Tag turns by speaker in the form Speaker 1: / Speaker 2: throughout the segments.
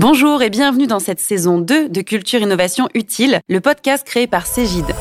Speaker 1: Bonjour et bienvenue dans cette saison 2 de Culture Innovation Utile, le podcast créé par Cégide.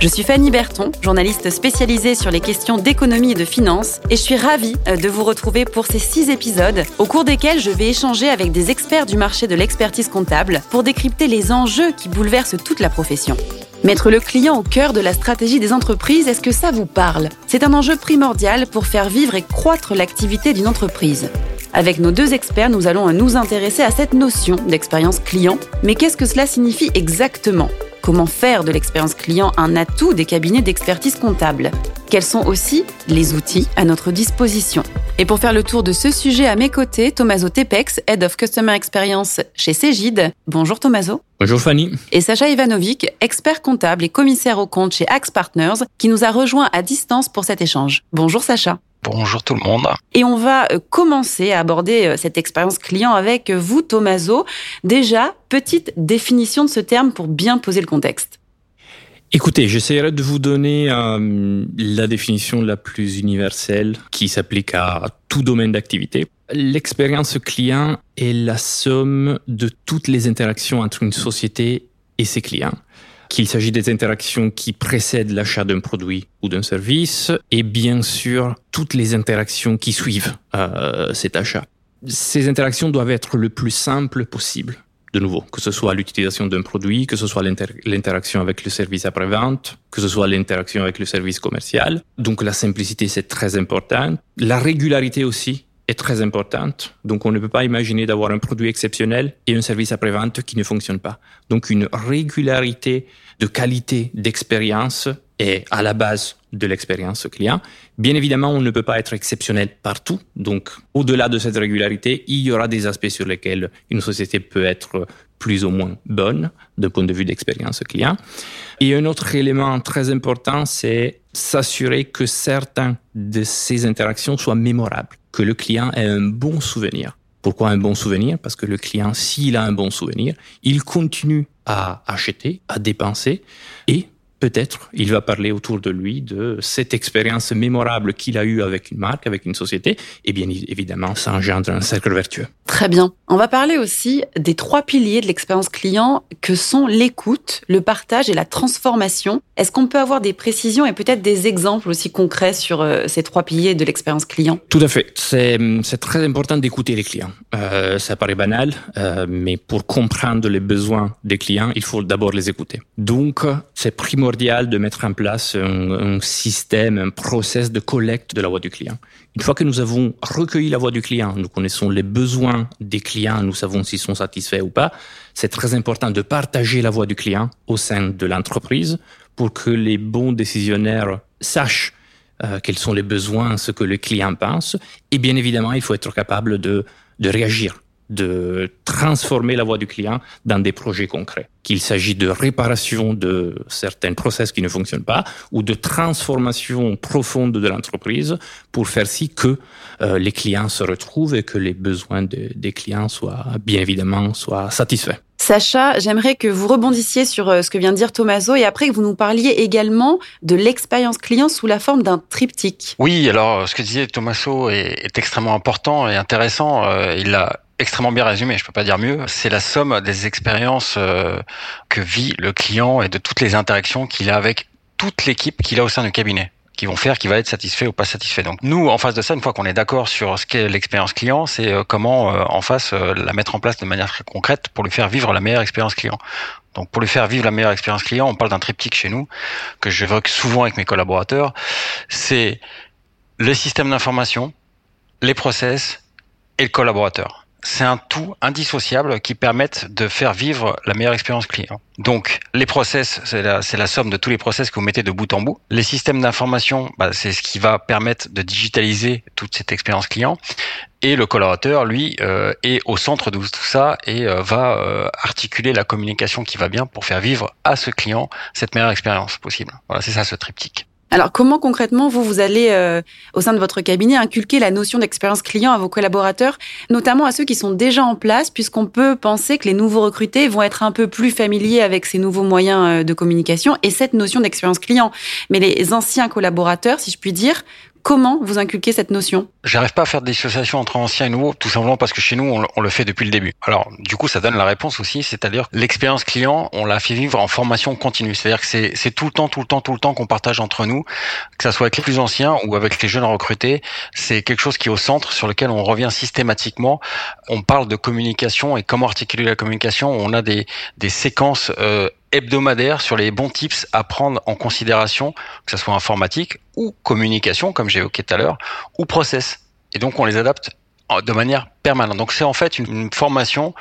Speaker 1: Je suis Fanny Berton, journaliste spécialisée sur les questions d'économie et de finance, et je suis ravie euh, de vous retrouver pour ces six épisodes, au cours desquels je vais échanger avec des experts du marché de l'expertise comptable pour décrypter les enjeux qui bouleversent toute la profession. Mettre le client au cœur de la stratégie des entreprises, est-ce que ça vous parle? C'est un enjeu primordial pour faire vivre et croître l'activité d'une entreprise. Avec nos deux experts, nous allons nous intéresser à cette notion d'expérience client. Mais qu'est-ce que cela signifie exactement? Comment faire de l'expérience client un atout des cabinets d'expertise comptable? Quels sont aussi les outils à notre disposition? Et pour faire le tour de ce sujet à mes côtés, Tomaso Tepex, Head of Customer Experience chez Cégide. Bonjour Tomaso.
Speaker 2: Bonjour Fanny.
Speaker 1: Et Sacha Ivanovic, expert comptable et commissaire au compte chez Axe Partners, qui nous a rejoint à distance pour cet échange. Bonjour Sacha.
Speaker 3: Bonjour tout le monde.
Speaker 1: Et on va euh, commencer à aborder euh, cette expérience client avec vous, Tomaso. Déjà, petite définition de ce terme pour bien poser le contexte.
Speaker 2: Écoutez, j'essaierai de vous donner euh, la définition la plus universelle qui s'applique à tout domaine d'activité. L'expérience client est la somme de toutes les interactions entre une société et ses clients qu'il s'agit des interactions qui précèdent l'achat d'un produit ou d'un service, et bien sûr toutes les interactions qui suivent euh, cet achat. Ces interactions doivent être le plus simples possible. De nouveau, que ce soit l'utilisation d'un produit, que ce soit l'interaction avec le service après-vente, que ce soit l'interaction avec le service commercial. Donc la simplicité, c'est très important. La régularité aussi, est très importante. Donc, on ne peut pas imaginer d'avoir un produit exceptionnel et un service après-vente qui ne fonctionne pas. Donc, une régularité de qualité d'expérience est à la base de l'expérience client. Bien évidemment, on ne peut pas être exceptionnel partout. Donc, au-delà de cette régularité, il y aura des aspects sur lesquels une société peut être plus ou moins bonne d'un point de vue d'expérience client. Et un autre élément très important, c'est s'assurer que certains de ces interactions soient mémorables que le client ait un bon souvenir. Pourquoi un bon souvenir? Parce que le client, s'il a un bon souvenir, il continue à acheter, à dépenser, et peut-être il va parler autour de lui de cette expérience mémorable qu'il a eue avec une marque, avec une société, et bien évidemment, ça engendre un cercle vertueux.
Speaker 1: Très bien. On va parler aussi des trois piliers de l'expérience client que sont l'écoute, le partage et la transformation. Est-ce qu'on peut avoir des précisions et peut-être des exemples aussi concrets sur euh, ces trois piliers de l'expérience client?
Speaker 2: Tout à fait. C'est, très important d'écouter les clients. Euh, ça paraît banal, euh, mais pour comprendre les besoins des clients, il faut d'abord les écouter. Donc, c'est primordial de mettre en place un, système, un process de collecte de la voix du client. Une fois que nous avons recueilli la voix du client, nous connaissons les besoins des clients, nous savons s'ils sont satisfaits ou pas, c'est très important de partager la voix du client au sein de l'entreprise pour que les bons décisionnaires sachent euh, quels sont les besoins, ce que le client pense. Et bien évidemment, il faut être capable de, de réagir de transformer la voix du client dans des projets concrets. Qu'il s'agit de réparation de certains process qui ne fonctionnent pas ou de transformation profonde de l'entreprise pour faire si que euh, les clients se retrouvent et que les besoins des clients soient bien évidemment soient satisfaits.
Speaker 1: Sacha, j'aimerais que vous rebondissiez sur euh, ce que vient de dire Tomaso et après que vous nous parliez également de l'expérience client sous la forme d'un triptyque.
Speaker 3: Oui, alors ce que disait Tomaso est, est extrêmement important et intéressant. Euh, il a extrêmement bien résumé, je peux pas dire mieux. C'est la somme des expériences euh, que vit le client et de toutes les interactions qu'il a avec toute l'équipe qu'il a au sein du cabinet qui vont faire qu'il va être satisfait ou pas satisfait. Donc nous, en face de ça, une fois qu'on est d'accord sur ce qu'est l'expérience client, c'est euh, comment euh, en face la mettre en place de manière très concrète pour lui faire vivre la meilleure expérience client. Donc pour lui faire vivre la meilleure expérience client, on parle d'un triptyque chez nous que j'évoque souvent avec mes collaborateurs. C'est le système d'information, les process et le collaborateur c'est un tout indissociable qui permettent de faire vivre la meilleure expérience client. Donc, les process, c'est la, la, somme de tous les process que vous mettez de bout en bout. Les systèmes d'information, bah, c'est ce qui va permettre de digitaliser toute cette expérience client. Et le collaborateur, lui, euh, est au centre de tout ça et euh, va euh, articuler la communication qui va bien pour faire vivre à ce client cette meilleure expérience possible. Voilà, c'est ça ce triptyque.
Speaker 1: Alors comment concrètement vous vous allez euh, au sein de votre cabinet inculquer la notion d'expérience client à vos collaborateurs, notamment à ceux qui sont déjà en place, puisqu'on peut penser que les nouveaux recrutés vont être un peu plus familiers avec ces nouveaux moyens euh, de communication et cette notion d'expérience client. Mais les anciens collaborateurs, si je puis dire, Comment vous inculquez cette notion?
Speaker 3: J'arrive pas à faire de dissociation entre ancien et nouveau, tout simplement parce que chez nous, on, le fait depuis le début. Alors, du coup, ça donne la réponse aussi, c'est-à-dire l'expérience client, on l'a fait vivre en formation continue. C'est-à-dire que c'est tout le temps, tout le temps, tout le temps qu'on partage entre nous, que ça soit avec les plus anciens ou avec les jeunes recrutés. C'est quelque chose qui est au centre, sur lequel on revient systématiquement. On parle de communication et comment articuler la communication. On a des, des séquences euh, hebdomadaire sur les bons tips à prendre en considération, que ce soit informatique ou communication, comme évoqué tout à l'heure, ou process. Et donc on les adapte de manière permanente. Donc c'est en fait une, formation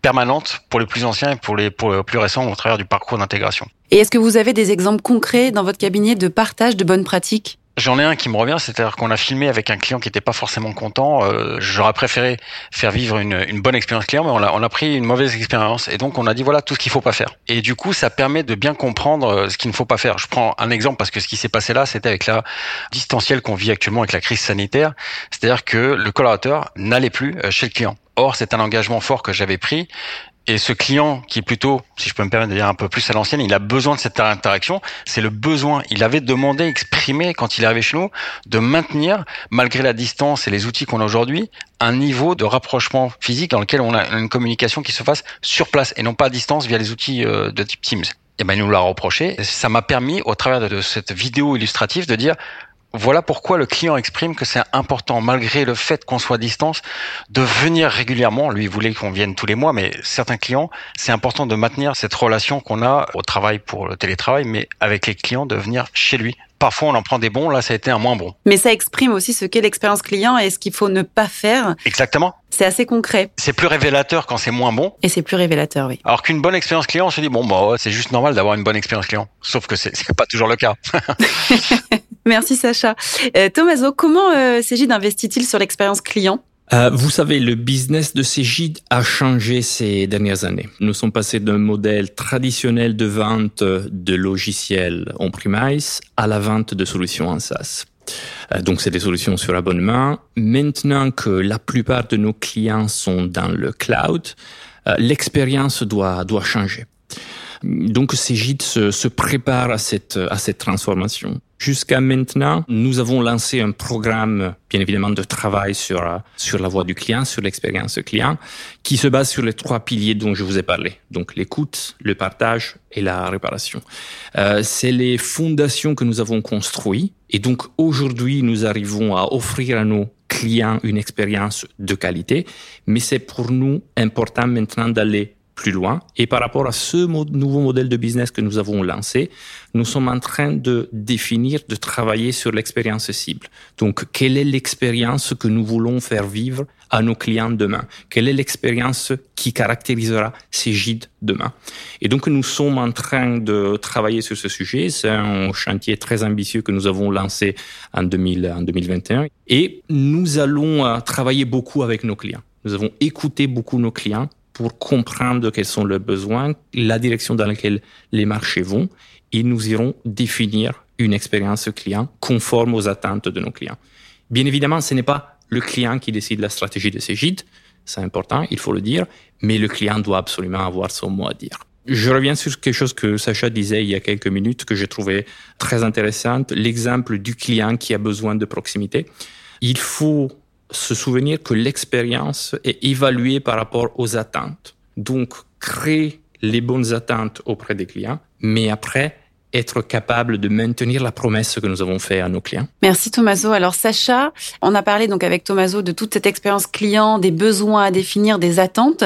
Speaker 3: permanente pour les plus anciens et pour les plus récents au travers du parcours d'intégration.
Speaker 1: Et est-ce que vous avez des exemples concrets dans votre cabinet de partage de bonnes pratiques?
Speaker 3: J'en ai un qui me revient, c'est-à-dire qu'on a filmé avec un client qui n'était pas forcément content. Euh, J'aurais préféré faire vivre une, bonne expérience client, mais on a, pris une mauvaise expérience. Et donc, on a dit voilà tout ce qu'il faut pas faire. Et du coup, ça permet de bien comprendre euh, ce qu'il ne faut pas faire. Je prends un exemple parce que ce qui s'est passé là, c'était avec la distancielle qu'on vit actuellement avec la crise sanitaire. C'est-à-dire que le collaborateur n'allait plus euh, chez le client. Or, c'est un engagement fort que j'avais pris et ce client qui est plutôt, si je peux me permettre de dire un peu plus à l'ancienne, il a besoin de cette interaction. C'est le besoin. Il avait demandé, exprimé quand il est arrivé chez nous, de maintenir, malgré la distance et les outils qu'on a aujourd'hui, un niveau de rapprochement physique dans lequel on a une communication qui se fasse sur place et non pas à distance via les outils euh, de type Teams. Et ben, il nous l'a reproché. Ça m'a permis, au travers de cette vidéo illustrative, de dire, voilà pourquoi le client exprime que c'est important, malgré le fait qu'on soit à distance, de venir régulièrement. Lui, il voulait qu'on vienne tous les mois, mais certains clients, c'est important de maintenir cette relation qu'on a au travail pour le télétravail, mais avec les clients, de venir chez lui. Parfois, on en prend des bons, là, ça a été un moins bon.
Speaker 1: Mais ça exprime aussi ce qu'est l'expérience client et ce qu'il faut ne pas faire.
Speaker 3: Exactement.
Speaker 1: C'est assez concret.
Speaker 3: C'est plus révélateur quand c'est moins bon.
Speaker 1: Et c'est plus révélateur, oui.
Speaker 3: Alors qu'une bonne expérience client, on se dit, bon, bah, c'est juste normal d'avoir une bonne expérience client. Sauf que c'est pas toujours le cas.
Speaker 1: Merci Sacha. Euh, Thomaso, comment euh, Cégide investit-il sur l'expérience client?
Speaker 2: Euh, vous savez, le business de Cégide a changé ces dernières années. Nous sommes passés d'un modèle traditionnel de vente de logiciels en premise à la vente de solutions en SaaS. Euh, donc, c'est des solutions sur abonnement. Maintenant que la plupart de nos clients sont dans le cloud, euh, l'expérience doit, doit changer. Donc, Cégide se, se prépare à cette, à cette transformation. Jusqu'à maintenant, nous avons lancé un programme, bien évidemment, de travail sur, sur la voie du client, sur l'expérience client, qui se base sur les trois piliers dont je vous ai parlé. Donc, l'écoute, le partage et la réparation. Euh, c'est les fondations que nous avons construites. Et donc, aujourd'hui, nous arrivons à offrir à nos clients une expérience de qualité. Mais c'est pour nous important maintenant d'aller plus loin. Et par rapport à ce nouveau modèle de business que nous avons lancé, nous sommes en train de définir, de travailler sur l'expérience cible. Donc, quelle est l'expérience que nous voulons faire vivre à nos clients demain? Quelle est l'expérience qui caractérisera ces guides demain? Et donc, nous sommes en train de travailler sur ce sujet. C'est un chantier très ambitieux que nous avons lancé en, 2000, en 2021. Et nous allons euh, travailler beaucoup avec nos clients. Nous avons écouté beaucoup nos clients pour comprendre quels sont leurs besoins, la direction dans laquelle les marchés vont, et nous irons définir une expérience client conforme aux attentes de nos clients. Bien évidemment, ce n'est pas le client qui décide la stratégie de gîtes, c'est important, il faut le dire, mais le client doit absolument avoir son mot à dire. Je reviens sur quelque chose que Sacha disait il y a quelques minutes que j'ai trouvé très intéressante, l'exemple du client qui a besoin de proximité. Il faut se souvenir que l'expérience est évaluée par rapport aux attentes. Donc, créer les bonnes attentes auprès des clients, mais après, être capable de maintenir la promesse que nous avons faite à nos clients.
Speaker 1: Merci Thomaso. Alors Sacha, on a parlé donc avec Thomaso de toute cette expérience client, des besoins à définir, des attentes.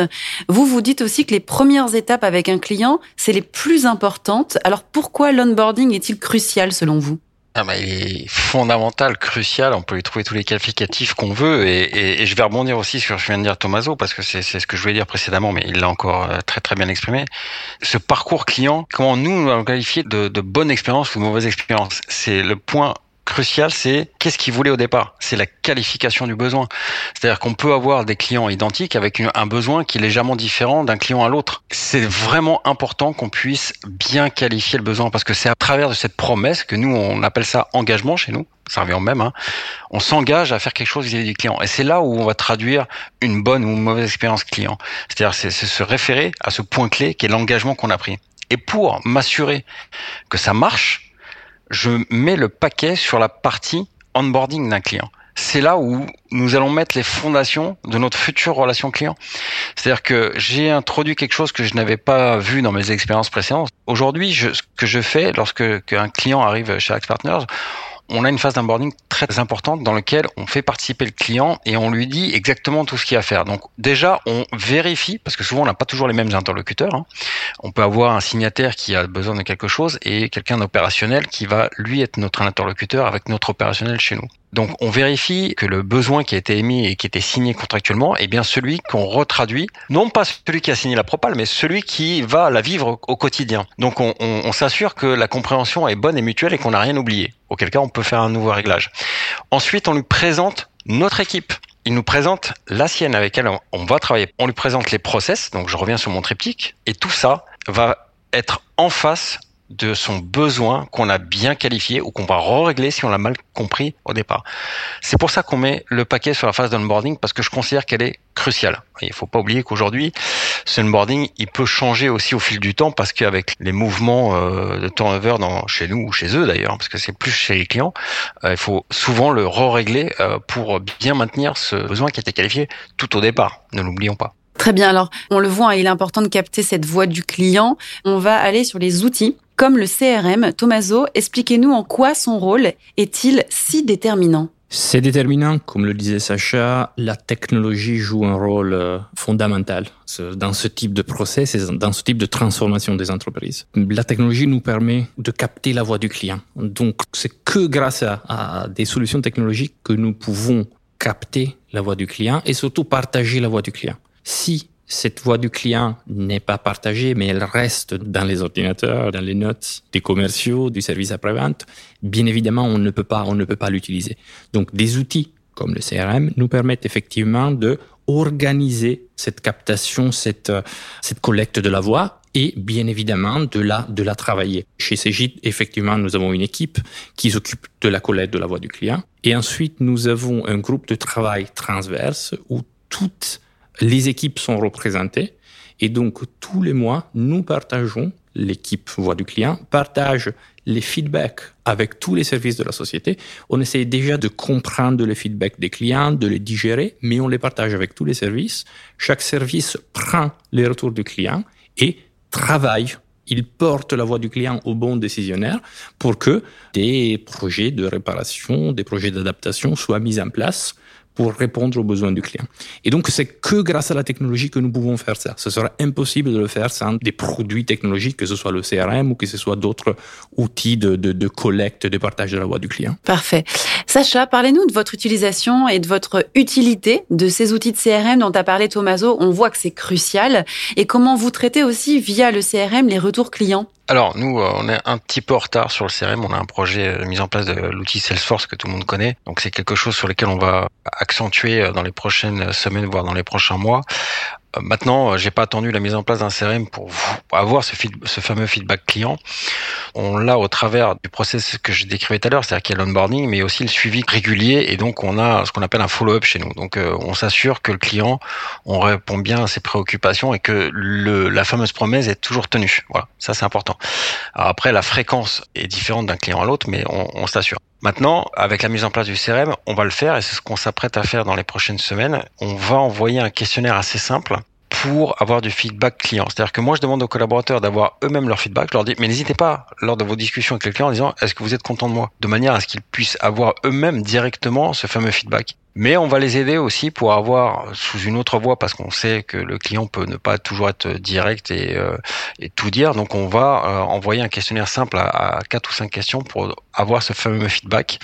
Speaker 1: Vous vous dites aussi que les premières étapes avec un client, c'est les plus importantes. Alors pourquoi l'onboarding est-il crucial selon vous?
Speaker 3: Ah bah, il est fondamental, crucial. On peut lui trouver tous les qualificatifs qu'on veut. Et, et, je vais rebondir aussi sur ce que je viens de dire Tomaso, parce que c'est ce que je voulais dire précédemment, mais il l'a encore euh, très très bien exprimé. Ce parcours client, comment nous, nous allons qualifier de, de bonne expérience ou de mauvaise expérience? C'est le point crucial, c'est qu'est-ce qu'il voulait au départ C'est la qualification du besoin. C'est-à-dire qu'on peut avoir des clients identiques avec un besoin qui est légèrement différent d'un client à l'autre. C'est vraiment important qu'on puisse bien qualifier le besoin parce que c'est à travers de cette promesse que nous, on appelle ça engagement chez nous. Ça revient au même. Hein. On s'engage à faire quelque chose vis-à-vis du client. Et c'est là où on va traduire une bonne ou une mauvaise expérience client. C'est-à-dire c'est se référer à ce point clé qui est l'engagement qu'on a pris. Et pour m'assurer que ça marche, je mets le paquet sur la partie onboarding d'un client c'est là où nous allons mettre les fondations de notre future relation client. C'est-à-dire que j'ai introduit quelque chose que je n'avais pas vu dans mes expériences précédentes. Aujourd'hui, ce que je fais lorsque un client arrive chez Axe Partners, on a une phase d'onboarding très importante dans laquelle on fait participer le client et on lui dit exactement tout ce qu'il y a à faire. Donc déjà, on vérifie, parce que souvent on n'a pas toujours les mêmes interlocuteurs. Hein. On peut avoir un signataire qui a besoin de quelque chose et quelqu'un d'opérationnel qui va lui être notre interlocuteur avec notre opérationnel chez nous. Donc on vérifie que le besoin qui a été émis et qui était signé contractuellement est bien celui qu'on retraduit, non pas celui qui a signé la propale, mais celui qui va la vivre au quotidien. Donc on, on s'assure que la compréhension est bonne et mutuelle et qu'on n'a rien oublié. Auquel cas on peut faire un nouveau réglage. Ensuite on lui présente notre équipe il nous présente la sienne avec elle on va travailler. On lui présente les process, donc je reviens sur mon triptyque, et tout ça va être en face de son besoin qu'on a bien qualifié ou qu'on va régler si on l'a mal compris au départ. C'est pour ça qu'on met le paquet sur la phase d'onboarding parce que je considère qu'elle est cruciale. il ne faut pas oublier qu'aujourd'hui, ce onboarding, il peut changer aussi au fil du temps parce qu'avec les mouvements euh, de turnover dans, chez nous ou chez eux d'ailleurs, parce que c'est plus chez les clients, euh, il faut souvent le re-régler euh, pour bien maintenir ce besoin qui a été qualifié tout au départ. Ne l'oublions pas.
Speaker 1: Très bien. Alors, on le voit, il est important de capter cette voix du client. On va aller sur les outils comme le CRM. Tomaso, expliquez-nous en quoi son rôle est-il si déterminant?
Speaker 2: C'est déterminant, comme le disait Sacha, la technologie joue un rôle euh, fondamental dans ce type de process et dans ce type de transformation des entreprises. La technologie nous permet de capter la voix du client. Donc, c'est que grâce à, à des solutions technologiques que nous pouvons capter la voix du client et surtout partager la voix du client. Si cette voix du client n'est pas partagée, mais elle reste dans les ordinateurs, dans les notes des commerciaux, du service après-vente. Bien évidemment, on ne peut pas, on ne peut pas l'utiliser. Donc, des outils comme le CRM nous permettent effectivement de organiser cette captation, cette, cette collecte de la voix et bien évidemment de la, de la travailler. Chez Cégide, effectivement, nous avons une équipe qui s'occupe de la collecte de la voix du client. Et ensuite, nous avons un groupe de travail transverse où toutes les équipes sont représentées et donc tous les mois, nous partageons, l'équipe voix du client partage les feedbacks avec tous les services de la société. On essaie déjà de comprendre les feedbacks des clients, de les digérer, mais on les partage avec tous les services. Chaque service prend les retours du client et travaille il porte la voix du client au bon décisionnaire pour que des projets de réparation, des projets d'adaptation soient mis en place pour répondre aux besoins du client. Et donc, c'est que grâce à la technologie que nous pouvons faire ça. Ce sera impossible de le faire sans des produits technologiques, que ce soit le CRM ou que ce soit d'autres outils de, de, de, collecte, de partage de la voix du client.
Speaker 1: Parfait. Sacha, parlez-nous de votre utilisation et de votre utilité de ces outils de CRM dont a parlé Tomaso. On voit que c'est crucial. Et comment vous traitez aussi via le CRM les retours clients?
Speaker 3: Alors nous, euh, on est un petit peu en retard sur le CRM. On a un projet de mise en place de l'outil Salesforce que tout le monde connaît. Donc c'est quelque chose sur lequel on va accentuer euh, dans les prochaines semaines, voire dans les prochains mois. Euh, maintenant, j'ai pas attendu la mise en place d'un CRM pour avoir ce, fameux feedback client. On l'a au travers du process que je décrivais tout à l'heure, c'est-à-dire qu'il y a l'onboarding, mais aussi le suivi régulier, et donc on a ce qu'on appelle un follow-up chez nous. Donc on s'assure que le client, on répond bien à ses préoccupations et que le, la fameuse promesse est toujours tenue. Voilà, ça c'est important. Alors après, la fréquence est différente d'un client à l'autre, mais on s'assure. Maintenant, avec la mise en place du CRM, on va le faire et c'est ce qu'on s'apprête à faire dans les prochaines semaines. On va envoyer un questionnaire assez simple pour avoir du feedback client. C'est-à-dire que moi, je demande aux collaborateurs d'avoir eux-mêmes leur feedback. Je leur dis, mais n'hésitez pas, lors de vos discussions avec les clients, en disant, est-ce que vous êtes content de moi? De manière à ce qu'ils puissent avoir eux-mêmes directement ce fameux feedback. Mais on va les aider aussi pour avoir sous une autre voie parce qu'on sait que le client peut ne pas toujours être direct et, euh, et tout dire. Donc on va euh, envoyer un questionnaire simple à, quatre ou cinq questions pour avoir ce fameux feedback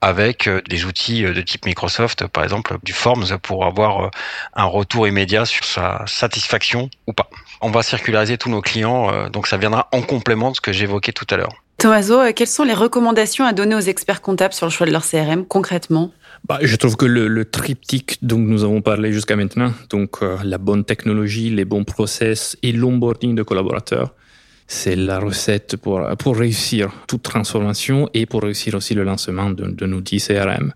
Speaker 3: avec euh, des outils de type Microsoft, par exemple du Forms, pour avoir un retour immédiat sur sa satisfaction ou pas. On va circulariser tous nos clients, donc ça viendra en complément de ce que j'évoquais tout à l'heure.
Speaker 1: Tomaso, quelles sont les recommandations à donner aux experts comptables sur le choix de leur CRM concrètement?
Speaker 2: Bah, je trouve que le, le, triptyque dont nous avons parlé jusqu'à maintenant, donc euh, la bonne technologie, les bons process et l'onboarding de collaborateurs, c'est la recette pour, pour réussir toute transformation et pour réussir aussi le lancement d'un outil CRM.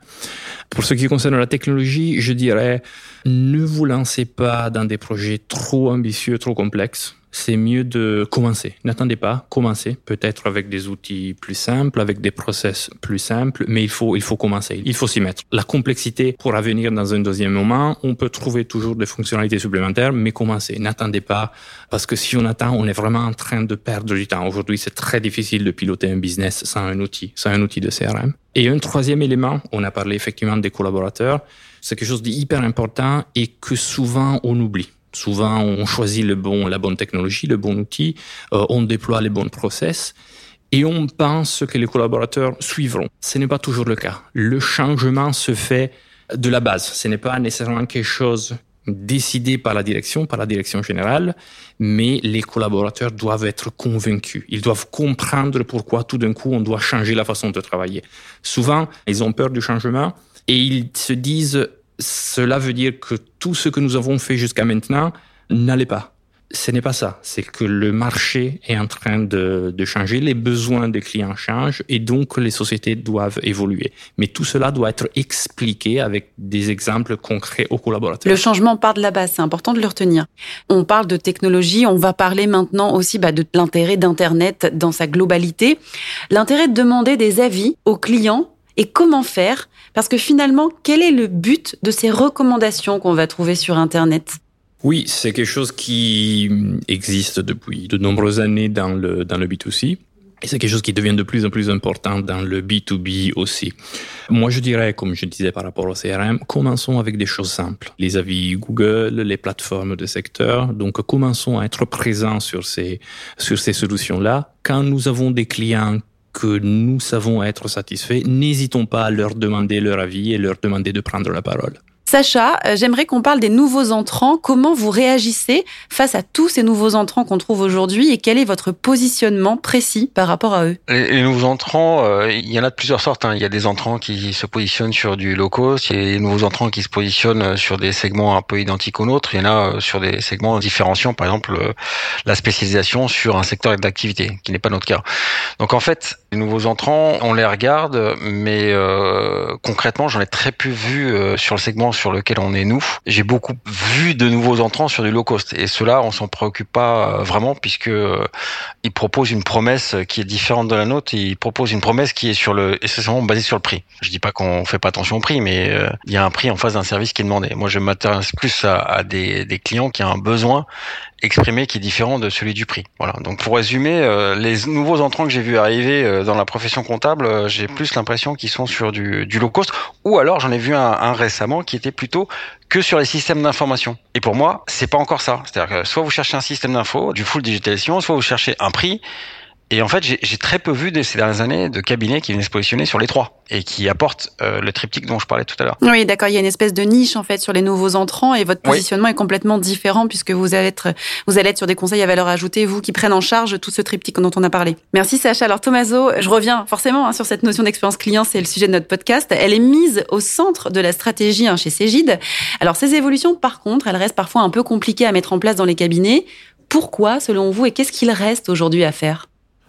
Speaker 2: Pour ce qui concerne la technologie, je dirais, ne vous lancez pas dans des projets trop ambitieux, trop complexes. c'est mieux de commencer. N'attendez pas, commencez peut-être avec des outils plus simples, avec des process plus simples, mais il faut, il faut commencer, il faut s'y mettre. La complexité pourra venir dans un deuxième moment, on peut trouver toujours des fonctionnalités supplémentaires, mais commencez, n'attendez pas, parce que si on attend, on est vraiment en train de perdre du temps. Aujourd'hui, c'est très difficile de piloter un business sans un outil, sans un outil de CRM. Et un troisième élément, on a parlé effectivement des collaborateurs, c'est quelque chose d'hyper important et que souvent on oublie. Souvent, on choisit le bon, la bonne technologie, le bon outil, euh, on déploie les bons process et on pense que les collaborateurs suivront. Ce n'est pas toujours le cas. Le changement se fait de la base. Ce n'est pas nécessairement quelque chose décidé par la direction, par la direction générale, mais les collaborateurs doivent être convaincus. Ils doivent comprendre pourquoi tout d'un coup on doit changer la façon de travailler. Souvent, ils ont peur du changement et ils se disent cela veut dire que tout ce que nous avons fait jusqu'à maintenant n'allait pas. Ce n'est pas ça. C'est que le marché est en train de, changer, les besoins des clients changent et donc les sociétés doivent évoluer. Mais tout cela doit être expliqué avec des exemples concrets aux collaborateurs.
Speaker 1: Le changement part de la base, c'est important de le retenir. On parle de technologie, on va parler maintenant aussi bah, de l'intérêt d'Internet dans sa globalité. L'intérêt de demander des avis aux clients et comment faire? Parce que finalement, quel est le but de ces recommandations qu'on va trouver sur Internet?
Speaker 2: Oui, c'est quelque chose qui existe depuis de nombreuses années dans le, dans le B2C. Et c'est quelque chose qui devient de plus en plus important dans le B2B aussi. Moi, je dirais, comme je disais par rapport au CRM, commençons avec des choses simples. Les avis Google, les plateformes de secteur. Donc, commençons à être présents sur ces, sur ces solutions-là. Quand nous avons des clients que nous savons être satisfaits, n'hésitons pas à leur demander leur avis et leur demander de prendre la parole.
Speaker 1: Sacha, euh, j'aimerais qu'on parle des nouveaux entrants. Comment vous réagissez face à tous ces nouveaux entrants qu'on trouve aujourd'hui et quel est votre positionnement précis par rapport à eux?
Speaker 3: Les, nouveaux entrants, euh, il y en a de plusieurs sortes. Hein. Il y a des entrants qui se positionnent sur du low cost, il y a des nouveaux entrants qui se positionnent sur des segments un peu identiques aux nôtres, il y en a euh, sur des segments différenciants, par exemple la spécialisation sur un secteur d'activité, qui n'est pas notre cas. Donc en fait, les nouveaux entrants, on les regarde, mais concrètement, j'en ai très peu vu sur le segment sur lequel on est nous. J'ai beaucoup vu de nouveaux entrants sur du low cost et cela on s'en préoccupe pas euh, vraiment puisque euh, ils proposent une promesse qui est différente de la nôtre. Ils proposent une promesse qui est sur le essentiellement basée sur le prix. Je dis pas qu'on fait pas attention au prix, mais euh, il y a un prix en face d'un service qui est demandé. Moi, je m'intéresse plus à, à des, des clients qui ont un besoin exprimé qui est différent de celui du prix. Voilà. Donc pour résumer, euh, les nouveaux entrants que j'ai vu arriver euh, dans la profession comptable, euh, j'ai plus l'impression qu'ils sont sur du, du, low cost, ou alors j'en ai vu un, un, récemment qui était plutôt que sur les systèmes d'information. Et pour moi, c'est pas encore ça. C'est-à-dire que soit vous cherchez un système d'info, du full digitalisation, soit vous cherchez un prix et en fait, j'ai très peu vu de ces dernières années de cabinets qui viennent se positionner sur les trois et qui apportent euh, le triptyque dont je parlais tout à l'heure.
Speaker 1: Oui, d'accord. Il y a une espèce de niche en fait sur les nouveaux entrants et votre positionnement est complètement différent puisque vous allez être vous allez être sur des conseils à valeur ajoutée, vous qui prennent en charge tout ce triptyque dont on a parlé. Merci Sacha. Alors Thomaso, je reviens forcément hein, sur cette notion d'expérience client, c'est le sujet de notre podcast. Elle est mise au centre de la stratégie hein, chez Cégide. Alors ces évolutions, par contre, elles restent parfois un peu compliquées à mettre en place dans les cabinets. Pourquoi, selon vous, et qu'est-ce qu'il reste aujourd'hui à faire?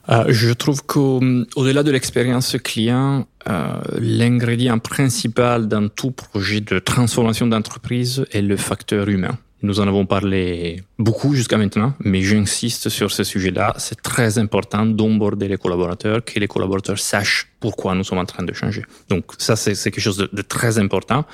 Speaker 2: Euh, je trouve qu'au-delà de l'expérience client, euh, l'ingrédient principal dans tout projet de transformation d'entreprise est le facteur humain. Nous en avons parlé beaucoup jusqu'à maintenant, mais j'insiste sur ce sujet-là. C'est très important d'emborder les collaborateurs, que les collaborateurs sachent pourquoi nous sommes en train de changer. Donc ça, c'est quelque chose de, de, très important.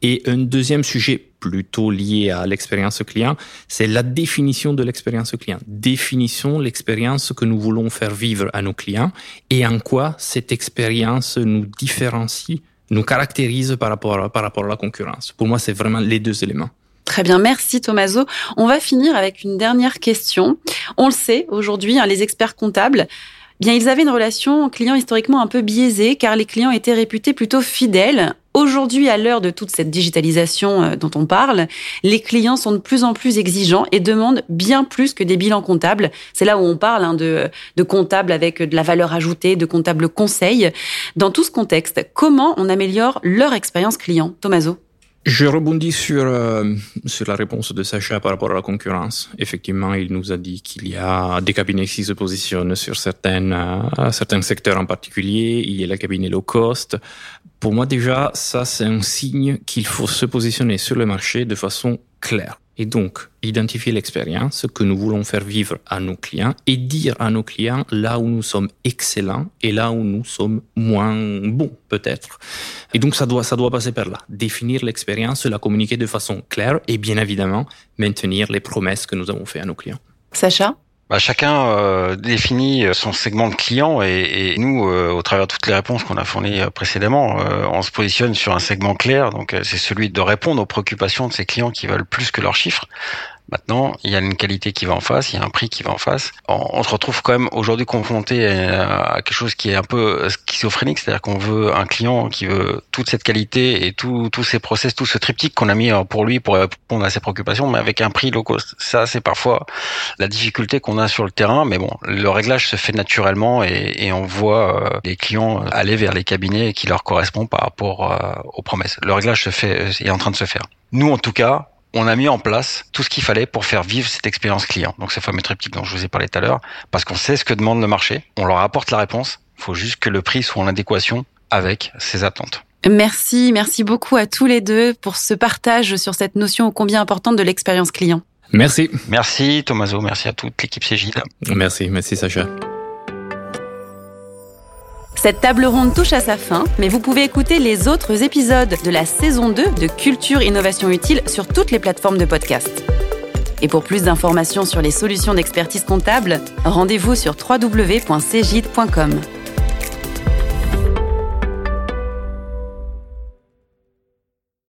Speaker 2: Et un deuxième sujet plutôt lié à l'expérience client, c'est la définition de l'expérience client. Définissons l'expérience que nous voulons faire vivre à nos clients et en quoi cette expérience nous différencie, nous caractérise par rapport, par rapport à la concurrence. Pour moi, c'est vraiment les deux éléments.
Speaker 1: Très bien, merci Thomaso. On va finir avec une dernière question. On le sait aujourd'hui, hein, les experts comptables, bien ils avaient une relation client historiquement un peu biaisée car les clients étaient réputés plutôt fidèles. Aujourd'hui, à l'heure de toute cette digitalisation euh, dont on parle, les clients sont de plus en plus exigeants et demandent bien plus que des bilans comptables. C'est là où on parle hein, de, de comptables avec de la valeur ajoutée, de comptables conseils. Dans tout ce contexte, comment on améliore leur expérience client? Thomaso
Speaker 2: je rebondis sur, euh, sur la réponse de Sacha par rapport à la concurrence. Effectivement, il nous a dit qu'il y a des cabinets qui se positionnent sur certaines, euh, certains secteurs en particulier. Il y a les cabinets low cost. Pour moi, déjà, ça, c'est un signe qu'il faut se positionner sur le marché de façon claire. Et donc, identifier l'expérience que nous voulons faire vivre à nos clients et dire à nos clients là où nous sommes excellents et là où nous sommes moins bons, peut-être. Et donc, ça doit, ça doit passer par là. Définir l'expérience, la communiquer de façon claire et bien évidemment, maintenir les promesses que nous avons faites à nos clients.
Speaker 1: Sacha?
Speaker 3: Bah, chacun euh, définit son segment de client et, et nous, euh, au travers de toutes les réponses qu'on a fournies euh, précédemment, on se positionne sur un segment clair. Donc, c'est celui de répondre aux préoccupations de ces clients qui veulent plus que leurs chiffres. Maintenant, il y a une qualité qui va en face, il y a un prix qui va en face. On, se retrouve quand même aujourd'hui confronté à, quelque chose qui est un peu schizophrénique, c'est-à-dire qu'on veut un client qui veut toute cette qualité et tous ces process, tout ce triptyque qu'on a mis pour lui pour répondre à ses préoccupations, mais avec un prix low cost. Ça, c'est parfois la difficulté qu'on a sur le terrain, mais bon, le réglage se fait naturellement et, et on voit euh, les clients aller vers les cabinets qui leur correspondent par rapport euh, aux promesses. Le réglage se fait, est en train de se faire. Nous, en tout cas, on a mis en place tout ce qu'il fallait pour faire vivre cette expérience client. Donc ce fameux triptyque dont je vous ai parlé tout à l'heure, parce qu'on sait ce que demande le marché, on leur apporte la réponse, il faut juste que le prix soit en adéquation avec ses attentes.
Speaker 1: Merci, merci beaucoup à tous les deux pour ce partage sur cette notion ô combien importante de l'expérience client.
Speaker 2: Merci.
Speaker 3: Merci Thomaso, merci à toute l'équipe Cégide.
Speaker 2: Merci, merci Sacha.
Speaker 1: Cette table ronde touche à sa fin, mais vous pouvez écouter les autres épisodes de la saison 2 de Culture Innovation Utile sur toutes les plateformes de podcast. Et pour plus d'informations sur les solutions d'expertise comptable, rendez-vous sur www.cgid.com.